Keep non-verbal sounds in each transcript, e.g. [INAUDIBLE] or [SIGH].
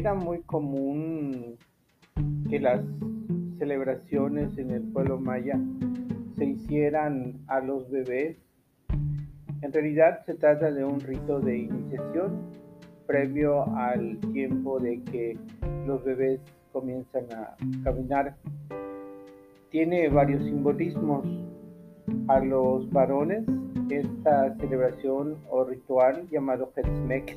era muy común que las celebraciones en el pueblo maya se hicieran a los bebés. En realidad se trata de un rito de iniciación previo al tiempo de que los bebés comienzan a caminar. Tiene varios simbolismos. A los varones esta celebración o ritual llamado Hetzmek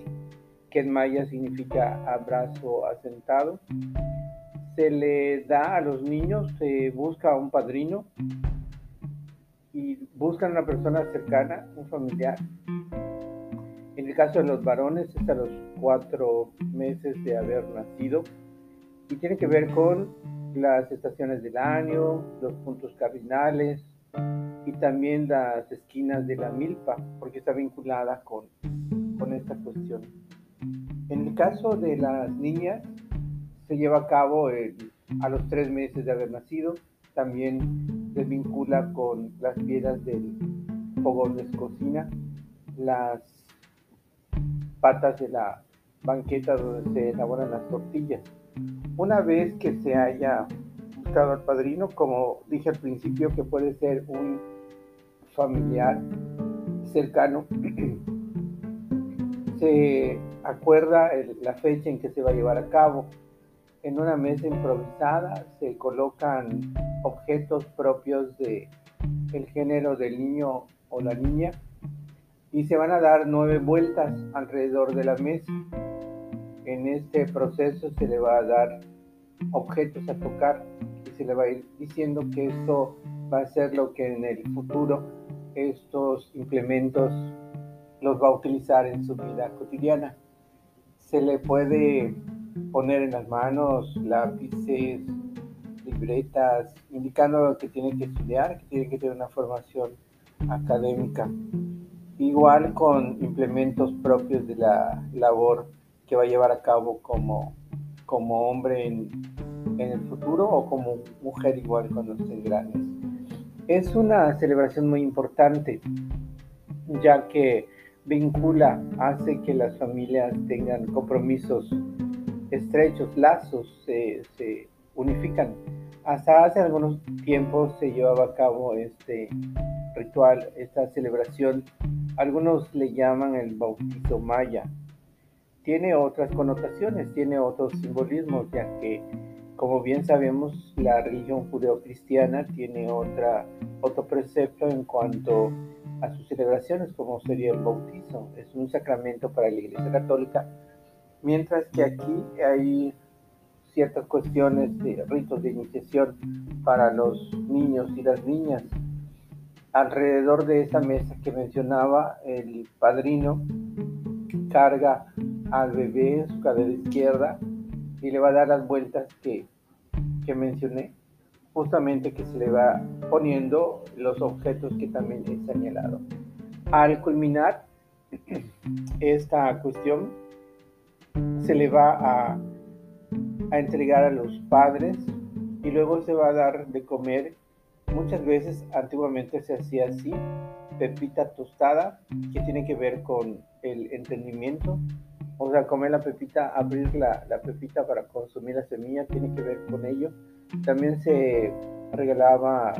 que en maya significa abrazo asentado. Se le da a los niños, se busca un padrino y buscan una persona cercana, un familiar. En el caso de los varones es a los cuatro meses de haber nacido y tiene que ver con las estaciones del año, los puntos cardinales y también las esquinas de la milpa, porque está vinculada con, con esta cuestión. En el caso de las niñas, se lleva a cabo a los tres meses de haber nacido. También se vincula con las piedras del fogón de cocina, las patas de la banqueta donde se elaboran las tortillas. Una vez que se haya buscado al padrino, como dije al principio, que puede ser un familiar cercano, [CLEARS THROAT] se acuerda la fecha en que se va a llevar a cabo. En una mesa improvisada se colocan objetos propios de el género del niño o la niña y se van a dar nueve vueltas alrededor de la mesa. En este proceso se le va a dar objetos a tocar y se le va a ir diciendo que esto va a ser lo que en el futuro estos implementos los va a utilizar en su vida cotidiana se le puede poner en las manos lápices, libretas, indicando que tiene que estudiar, que tiene que tener una formación académica. Igual con implementos propios de la labor que va a llevar a cabo como, como hombre en, en el futuro o como mujer igual cuando estén grandes. Es una celebración muy importante, ya que vincula, hace que las familias tengan compromisos estrechos, lazos, se, unifican. Hasta hace algunos tiempos se llevaba a cabo este ritual, esta celebración. Algunos le llaman el bautizo maya. Tiene otras connotaciones, tiene otros simbolismos, ya que, como bien sabemos, la religión judeocristiana tiene otra, otro precepto en cuanto sus celebraciones, como sería el bautizo. Es un sacramento para la Iglesia Católica, mientras que aquí hay ciertas cuestiones de ritos de iniciación para los niños y las niñas. Alrededor de esa mesa que mencionaba, el padrino carga al bebé en su cadera izquierda y le va a dar las vueltas que, que mencioné justamente que se le va poniendo los objetos que también he señalado. Al culminar esta cuestión, se le va a, entregar a los padres y luego se va a dar de comer. Muchas veces antiguamente se hacía así, pepita tostada, que tiene que ver con el entendimiento. O sea, comer la pepita, abrir la pepita para consumir la semilla, tiene que ver con ello también se regalaba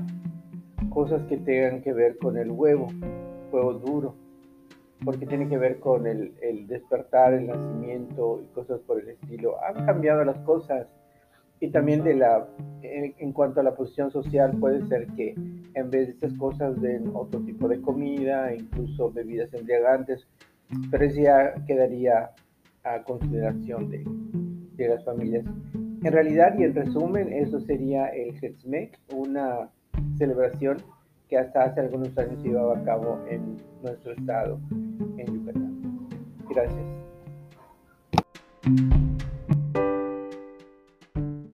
cosas que tengan que ver con el huevo, huevo duro, porque tiene que ver con el, despertar, el nacimiento y cosas por el estilo. Han cambiado las cosas y también de la, en, cuanto a la posición social puede ser que en vez de estas cosas den otro tipo de comida, incluso bebidas embriagantes, pero eso ya quedaría a consideración de, de las familias. En realidad y en resumen, eso sería el Hetzmek, una celebración que hasta hace algunos años se llevaba a cabo en nuestro estado, en Yucatán. Gracias.